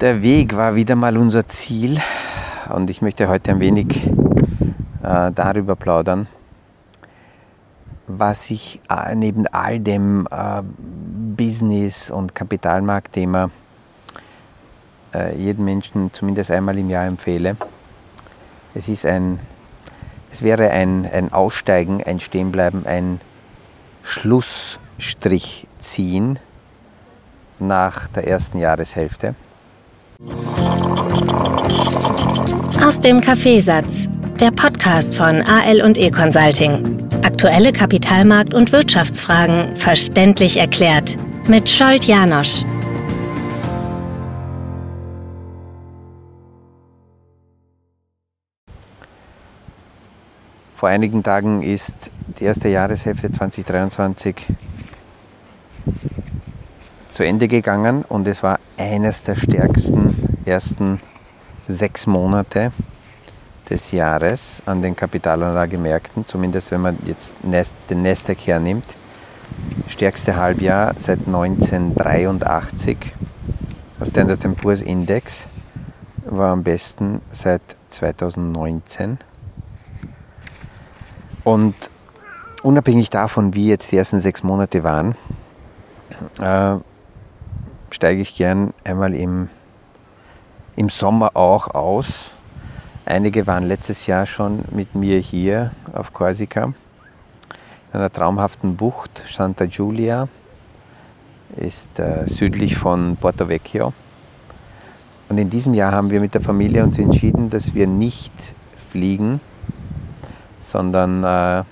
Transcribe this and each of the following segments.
Der Weg war wieder mal unser Ziel und ich möchte heute ein wenig äh, darüber plaudern, was ich äh, neben all dem äh, Business- und Kapitalmarktthema äh, jedem Menschen zumindest einmal im Jahr empfehle. Es, ist ein, es wäre ein, ein Aussteigen, ein Stehenbleiben, ein Schlussstrich ziehen nach der ersten Jahreshälfte. Aus dem Kaffeesatz, der Podcast von AL und E Consulting. Aktuelle Kapitalmarkt- und Wirtschaftsfragen verständlich erklärt mit Scholt Janosch. Vor einigen Tagen ist die erste Jahreshälfte 2023 zu Ende gegangen und es war eines der stärksten ersten sechs Monate des Jahres an den Kapitalanlagemärkten, zumindest wenn man jetzt den Nasdaq hernimmt. Stärkste Halbjahr seit 1983. Der Standard Poor's Index war am besten seit 2019. Und unabhängig davon, wie jetzt die ersten sechs Monate waren, äh, steige ich gern einmal im, im Sommer auch aus. Einige waren letztes Jahr schon mit mir hier auf Korsika, in einer traumhaften Bucht, Santa Giulia, ist äh, südlich von Porto Vecchio. Und in diesem Jahr haben wir mit der Familie uns entschieden, dass wir nicht fliegen, sondern äh,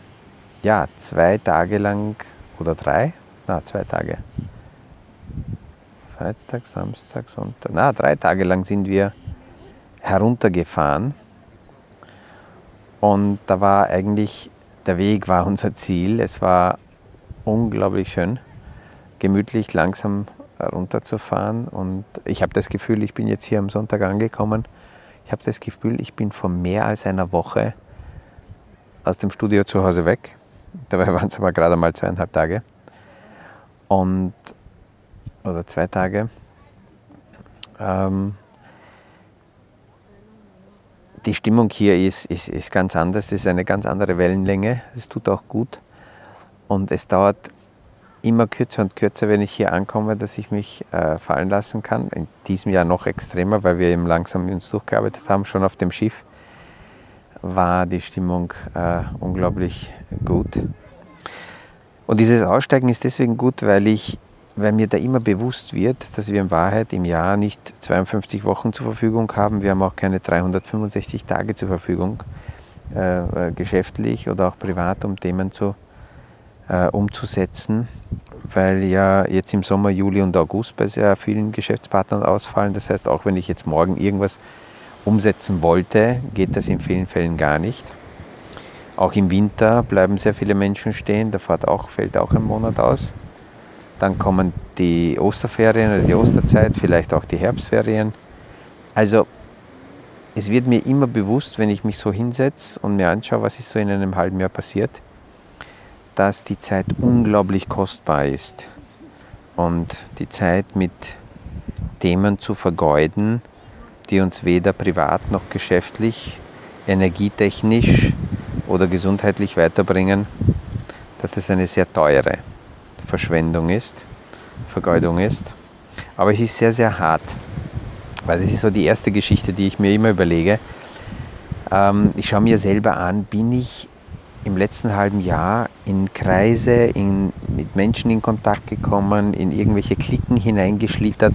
ja, zwei Tage lang oder drei, na, zwei Tage, Freitag, Samstag, Sonntag, na, drei Tage lang sind wir heruntergefahren. Und da war eigentlich, der Weg war unser Ziel. Es war unglaublich schön, gemütlich, langsam runterzufahren. Und ich habe das Gefühl, ich bin jetzt hier am Sonntag angekommen. Ich habe das Gefühl, ich bin vor mehr als einer Woche aus dem Studio zu Hause weg. Dabei waren es aber gerade mal zweieinhalb Tage. Und oder zwei Tage. Ähm, die Stimmung hier ist, ist, ist ganz anders, es ist eine ganz andere Wellenlänge, es tut auch gut und es dauert immer kürzer und kürzer, wenn ich hier ankomme, dass ich mich äh, fallen lassen kann. In diesem Jahr noch extremer, weil wir eben langsam uns durchgearbeitet haben, schon auf dem Schiff war die Stimmung äh, unglaublich gut. Und dieses Aussteigen ist deswegen gut, weil ich weil mir da immer bewusst wird, dass wir in Wahrheit im Jahr nicht 52 Wochen zur Verfügung haben. Wir haben auch keine 365 Tage zur Verfügung, äh, äh, geschäftlich oder auch privat, um Themen zu, äh, umzusetzen, weil ja jetzt im Sommer, Juli und August bei sehr vielen Geschäftspartnern ausfallen. Das heißt, auch wenn ich jetzt morgen irgendwas umsetzen wollte, geht das in vielen Fällen gar nicht. Auch im Winter bleiben sehr viele Menschen stehen, da fällt auch, fällt auch ein Monat aus. Dann kommen die Osterferien oder die Osterzeit, vielleicht auch die Herbstferien. Also es wird mir immer bewusst, wenn ich mich so hinsetze und mir anschaue, was ist so in einem halben Jahr passiert, dass die Zeit unglaublich kostbar ist. Und die Zeit mit Themen zu vergeuden, die uns weder privat noch geschäftlich, energietechnisch oder gesundheitlich weiterbringen, das eine sehr teure Verschwendung ist, Vergeudung ist. Aber es ist sehr, sehr hart, weil das ist so die erste Geschichte, die ich mir immer überlege. Ähm, ich schaue mir selber an, bin ich im letzten halben Jahr in Kreise, in, mit Menschen in Kontakt gekommen, in irgendwelche Klicken hineingeschlittert,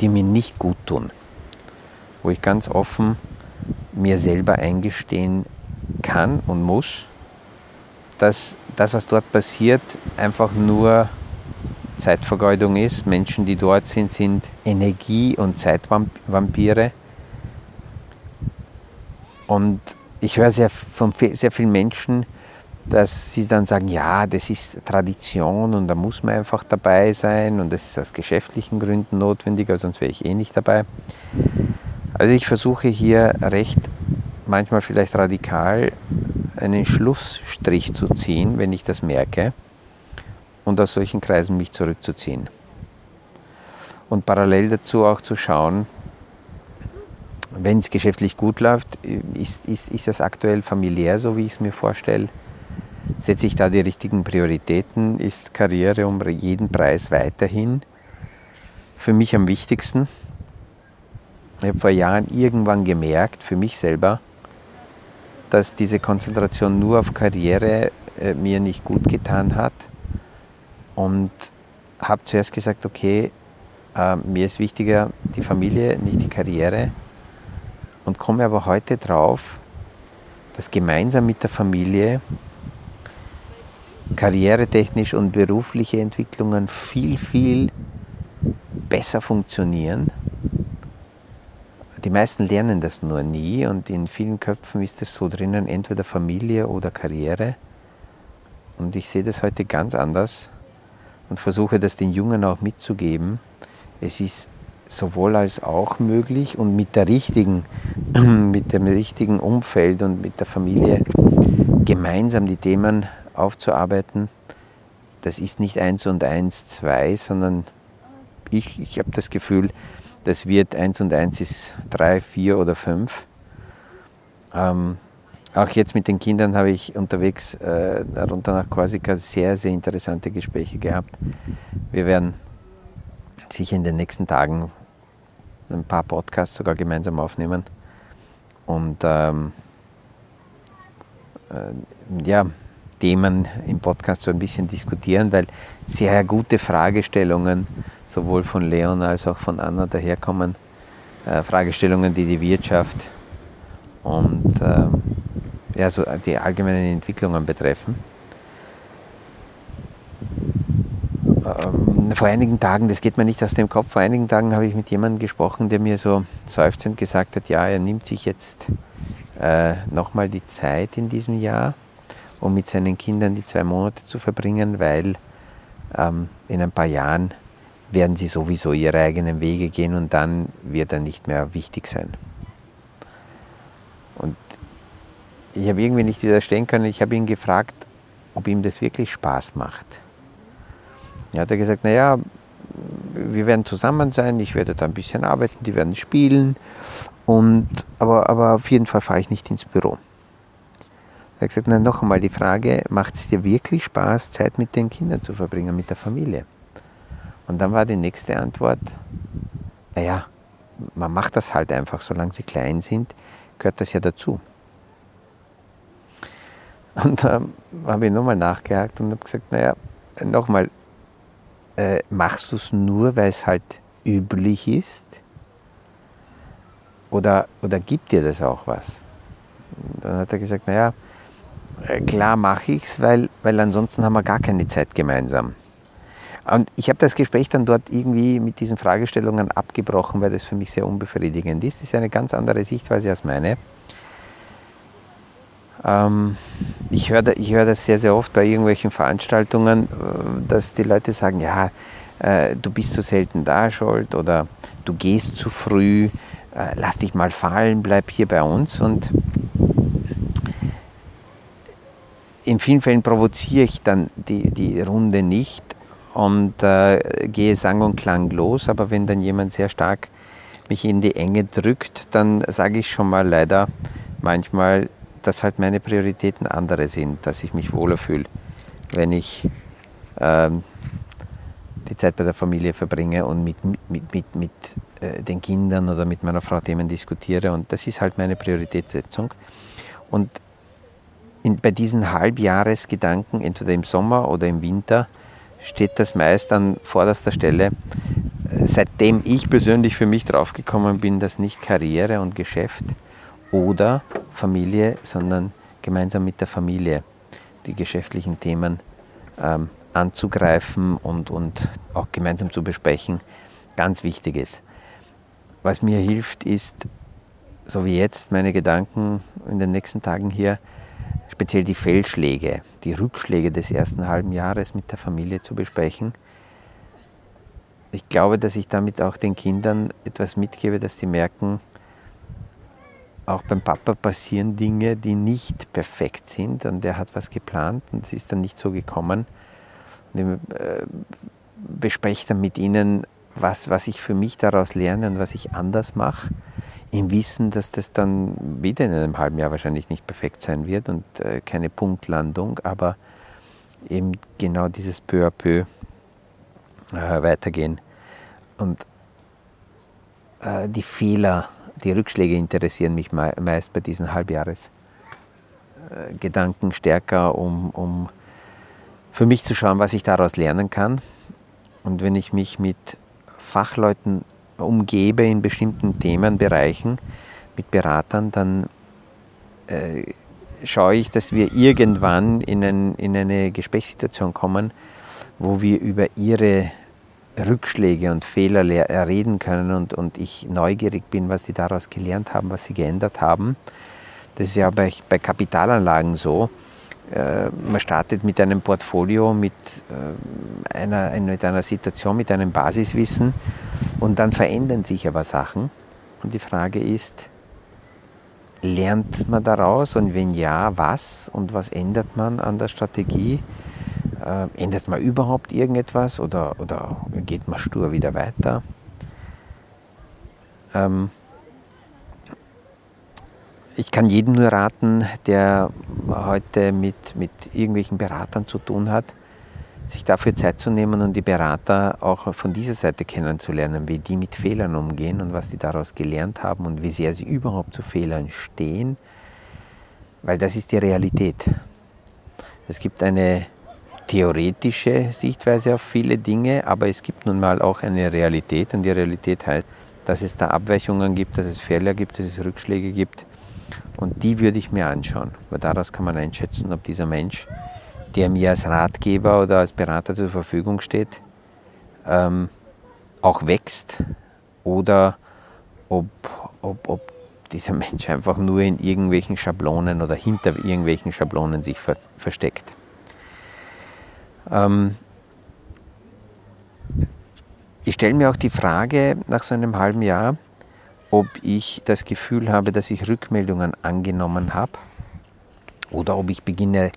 die mir nicht gut tun. Wo ich ganz offen mir selber eingestehen kann und muss, dass das, was dort passiert, einfach nur Zeitvergeudung ist. Menschen, die dort sind, sind Energie- und Zeitvampire. Und ich höre sehr von sehr vielen Menschen, dass sie dann sagen, ja, das ist Tradition und da muss man einfach dabei sein und das ist aus geschäftlichen Gründen notwendig, sonst wäre ich eh nicht dabei. Also ich versuche hier recht, manchmal vielleicht radikal, einen Schlussstrich zu ziehen, wenn ich das merke, und aus solchen Kreisen mich zurückzuziehen. Und parallel dazu auch zu schauen, wenn es geschäftlich gut läuft, ist, ist, ist das aktuell familiär so, wie ich es mir vorstelle? Setze ich da die richtigen Prioritäten? Ist Karriere um jeden Preis weiterhin für mich am wichtigsten? Ich habe vor Jahren irgendwann gemerkt, für mich selber, dass diese Konzentration nur auf Karriere äh, mir nicht gut getan hat. Und habe zuerst gesagt, okay, äh, mir ist wichtiger die Familie, nicht die Karriere. Und komme aber heute drauf, dass gemeinsam mit der Familie karrieretechnisch und berufliche Entwicklungen viel, viel besser funktionieren. Die meisten lernen das nur nie und in vielen Köpfen ist es so drinnen, entweder Familie oder Karriere. Und ich sehe das heute ganz anders und versuche das den Jungen auch mitzugeben. Es ist sowohl als auch möglich und mit der richtigen, mit dem richtigen Umfeld und mit der Familie gemeinsam die Themen aufzuarbeiten. Das ist nicht eins und eins, zwei, sondern ich, ich habe das Gefühl, das wird eins und eins ist drei, vier oder fünf. Ähm, auch jetzt mit den Kindern habe ich unterwegs äh, runter nach Korsika sehr, sehr interessante Gespräche gehabt. Wir werden sicher in den nächsten Tagen ein paar Podcasts sogar gemeinsam aufnehmen. Und ähm, äh, ja, Themen im Podcast so ein bisschen diskutieren, weil sehr gute Fragestellungen sowohl von Leon als auch von Anna daherkommen. Äh, Fragestellungen, die die Wirtschaft und äh, ja, so die allgemeinen Entwicklungen betreffen. Ähm, vor einigen Tagen, das geht mir nicht aus dem Kopf, vor einigen Tagen habe ich mit jemandem gesprochen, der mir so seufzend gesagt hat, ja, er nimmt sich jetzt äh, nochmal die Zeit in diesem Jahr, um mit seinen Kindern die zwei Monate zu verbringen, weil ähm, in ein paar Jahren werden sie sowieso ihre eigenen Wege gehen und dann wird er nicht mehr wichtig sein. Und ich habe irgendwie nicht widerstehen können. Ich habe ihn gefragt, ob ihm das wirklich Spaß macht. Er hat gesagt, naja, wir werden zusammen sein, ich werde da ein bisschen arbeiten, die werden spielen, und, aber, aber auf jeden Fall fahre ich nicht ins Büro. Er hat gesagt, na, noch einmal die Frage, macht es dir wirklich Spaß, Zeit mit den Kindern zu verbringen, mit der Familie? Und dann war die nächste Antwort, naja, man macht das halt einfach, solange sie klein sind, gehört das ja dazu. Und da ähm, habe ich nochmal nachgehakt und habe gesagt, naja, nochmal, äh, machst du es nur, weil es halt üblich ist? Oder, oder gibt dir das auch was? Und dann hat er gesagt, naja, klar mache ich es, weil, weil ansonsten haben wir gar keine Zeit gemeinsam. Und ich habe das Gespräch dann dort irgendwie mit diesen Fragestellungen abgebrochen, weil das für mich sehr unbefriedigend ist. Das ist eine ganz andere Sichtweise als meine. Ähm, ich höre ich hör das sehr, sehr oft bei irgendwelchen Veranstaltungen, äh, dass die Leute sagen, ja, äh, du bist zu selten da, Schuld, oder du gehst zu früh, äh, lass dich mal fallen, bleib hier bei uns. Und in vielen Fällen provoziere ich dann die, die Runde nicht und äh, gehe sang- und klanglos, aber wenn dann jemand sehr stark mich in die Enge drückt, dann sage ich schon mal leider manchmal, dass halt meine Prioritäten andere sind, dass ich mich wohler fühle, wenn ich ähm, die Zeit bei der Familie verbringe und mit, mit, mit, mit äh, den Kindern oder mit meiner Frau Themen diskutiere. Und das ist halt meine Prioritätssetzung. Und in, bei diesen Halbjahresgedanken, entweder im Sommer oder im Winter, steht das meist an vorderster Stelle. Seitdem ich persönlich für mich draufgekommen bin, dass nicht Karriere und Geschäft oder Familie, sondern gemeinsam mit der Familie die geschäftlichen Themen ähm, anzugreifen und, und auch gemeinsam zu besprechen, ganz wichtig ist. Was mir hilft, ist, so wie jetzt, meine Gedanken in den nächsten Tagen hier, speziell die Fehlschläge, die Rückschläge des ersten halben Jahres mit der Familie zu besprechen. Ich glaube, dass ich damit auch den Kindern etwas mitgebe, dass sie merken, auch beim Papa passieren Dinge, die nicht perfekt sind und er hat was geplant und es ist dann nicht so gekommen. Und ich äh, bespreche dann mit ihnen, was, was ich für mich daraus lerne und was ich anders mache. Im Wissen, dass das dann wieder in einem halben Jahr wahrscheinlich nicht perfekt sein wird und äh, keine Punktlandung, aber eben genau dieses peu à peu äh, weitergehen. Und äh, die Fehler, die Rückschläge interessieren mich me meist bei diesen Halbjahresgedanken äh, stärker, um, um für mich zu schauen, was ich daraus lernen kann. Und wenn ich mich mit Fachleuten umgebe in bestimmten Themenbereichen, mit Beratern, dann äh, schaue ich, dass wir irgendwann in, ein, in eine Gesprächssituation kommen, wo wir über ihre Rückschläge und Fehler reden können und, und ich neugierig bin, was sie daraus gelernt haben, was sie geändert haben. Das ist ja bei, bei Kapitalanlagen so. Äh, man startet mit einem Portfolio, mit, äh, einer, mit einer Situation, mit einem Basiswissen und dann verändern sich aber Sachen. Und die Frage ist, lernt man daraus und wenn ja, was und was ändert man an der Strategie? Äh, ändert man überhaupt irgendetwas oder, oder geht man stur wieder weiter? Ähm, ich kann jedem nur raten, der heute mit, mit irgendwelchen Beratern zu tun hat, sich dafür Zeit zu nehmen und die Berater auch von dieser Seite kennenzulernen, wie die mit Fehlern umgehen und was die daraus gelernt haben und wie sehr sie überhaupt zu Fehlern stehen, weil das ist die Realität. Es gibt eine theoretische Sichtweise auf viele Dinge, aber es gibt nun mal auch eine Realität und die Realität heißt, dass es da Abweichungen gibt, dass es Fehler gibt, dass es Rückschläge gibt und die würde ich mir anschauen, weil daraus kann man einschätzen, ob dieser Mensch, der mir als Ratgeber oder als Berater zur Verfügung steht, ähm, auch wächst oder ob, ob, ob dieser Mensch einfach nur in irgendwelchen Schablonen oder hinter irgendwelchen Schablonen sich ver versteckt. Ähm, ich stelle mir auch die Frage nach so einem halben Jahr, ob ich das Gefühl habe, dass ich Rückmeldungen angenommen habe oder ob ich beginne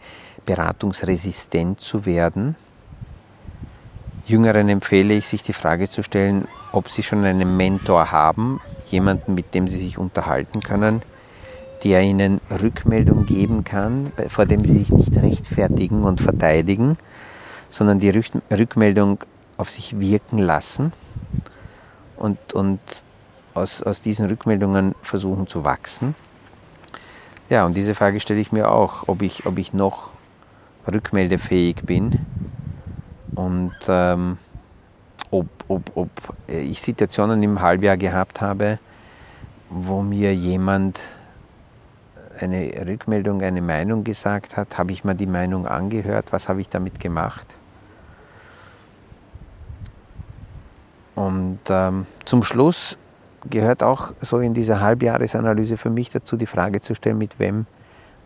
beratungsresistent zu werden. Jüngeren empfehle ich, sich die Frage zu stellen, ob sie schon einen Mentor haben, jemanden, mit dem sie sich unterhalten können, der ihnen Rückmeldung geben kann, vor dem sie sich nicht rechtfertigen und verteidigen, sondern die Rückmeldung auf sich wirken lassen und, und aus, aus diesen Rückmeldungen versuchen zu wachsen. Ja, und diese Frage stelle ich mir auch, ob ich, ob ich noch rückmeldefähig bin und ähm, ob, ob, ob ich Situationen im Halbjahr gehabt habe, wo mir jemand eine Rückmeldung, eine Meinung gesagt hat, habe ich mir die Meinung angehört, was habe ich damit gemacht? Und ähm, zum Schluss gehört auch so in dieser Halbjahresanalyse für mich dazu, die Frage zu stellen, mit wem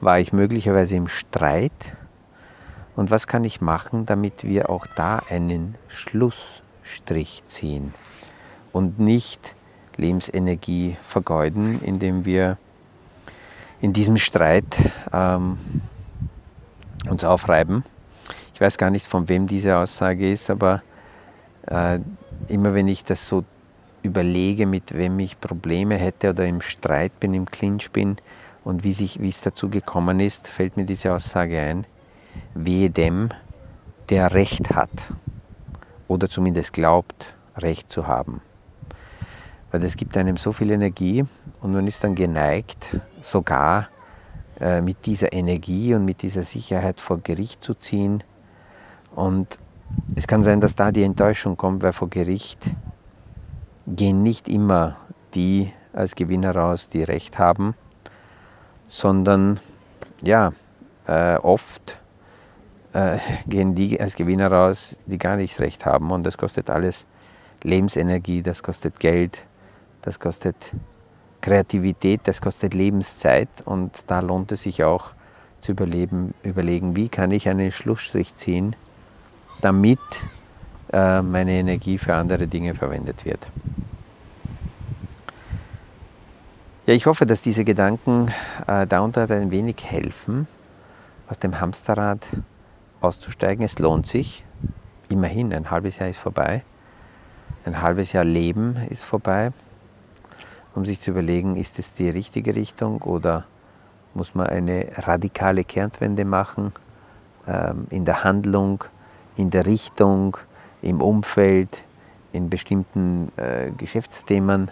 war ich möglicherweise im Streit und was kann ich machen, damit wir auch da einen Schlussstrich ziehen und nicht Lebensenergie vergeuden, indem wir in diesem Streit ähm, uns aufreiben. Ich weiß gar nicht, von wem diese Aussage ist, aber äh, immer wenn ich das so überlege, mit wem ich Probleme hätte oder im Streit bin, im Clinch bin und wie, es dazu gekommen ist, fällt mir diese Aussage ein, wehe dem, der Recht hat oder zumindest glaubt, Recht zu haben. Weil das gibt einem so viel Energie und man ist dann geneigt, sogar äh, mit dieser Energie und mit dieser Sicherheit vor Gericht zu ziehen und es kann sein, dass da die Enttäuschung kommt, weil vor Gericht gehen nicht immer die als Gewinner raus, die Recht haben, sondern ja, äh, oft äh, gehen die als Gewinner raus, die gar nicht Recht haben. Und das kostet alles Lebensenergie, das kostet Geld, das kostet Kreativität, das kostet Lebenszeit. Und da lohnt es sich auch zu überleben, überlegen, wie kann ich einen Schlussstrich ziehen damit äh, meine Energie für andere Dinge verwendet wird. Ja, ich hoffe, dass diese Gedanken äh, darunter ein wenig helfen, aus dem Hamsterrad auszusteigen. Es lohnt sich. Immerhin, ein halbes Jahr ist vorbei. Ein halbes Jahr Leben ist vorbei. um sich zu überlegen, ist es die richtige Richtung oder muss man eine radikale Kehrtwende machen ähm, in der Handlung, in der Richtung, im Umfeld, in bestimmten äh, Geschäftsthemen.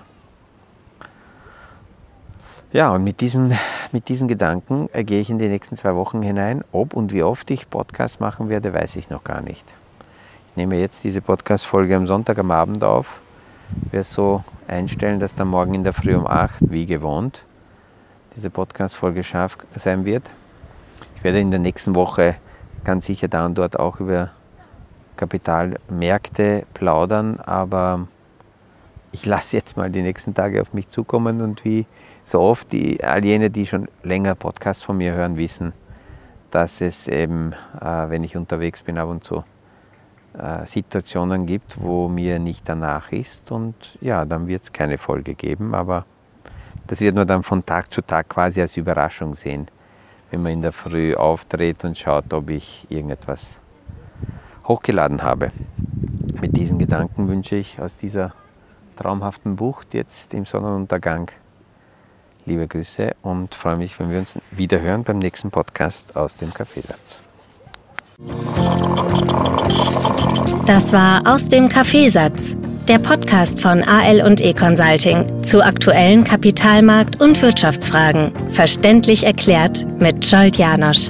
Ja, und mit diesen, mit diesen Gedanken äh, gehe ich in die nächsten zwei Wochen hinein. Ob und wie oft ich Podcasts machen werde, weiß ich noch gar nicht. Ich nehme jetzt diese Podcast-Folge am Sonntag am Abend auf. Ich werde so einstellen, dass dann morgen in der Früh um 8, wie gewohnt, diese Podcast-Folge scharf sein wird. Ich werde in der nächsten Woche ganz sicher da und dort auch über Kapitalmärkte plaudern, aber ich lasse jetzt mal die nächsten Tage auf mich zukommen und wie so oft, die, all jene, die schon länger Podcasts von mir hören, wissen, dass es eben, äh, wenn ich unterwegs bin, ab und zu äh, Situationen gibt, wo mir nicht danach ist und ja, dann wird es keine Folge geben, aber das wird man dann von Tag zu Tag quasi als Überraschung sehen, wenn man in der Früh auftritt und schaut, ob ich irgendetwas hochgeladen habe. Mit diesen Gedanken wünsche ich aus dieser traumhaften Bucht jetzt im Sonnenuntergang liebe Grüße und freue mich, wenn wir uns wieder hören beim nächsten Podcast aus dem Kaffeesatz. Das war aus dem Kaffeesatz, der Podcast von AL und E Consulting zu aktuellen Kapitalmarkt- und Wirtschaftsfragen, verständlich erklärt mit Scholt Janosch.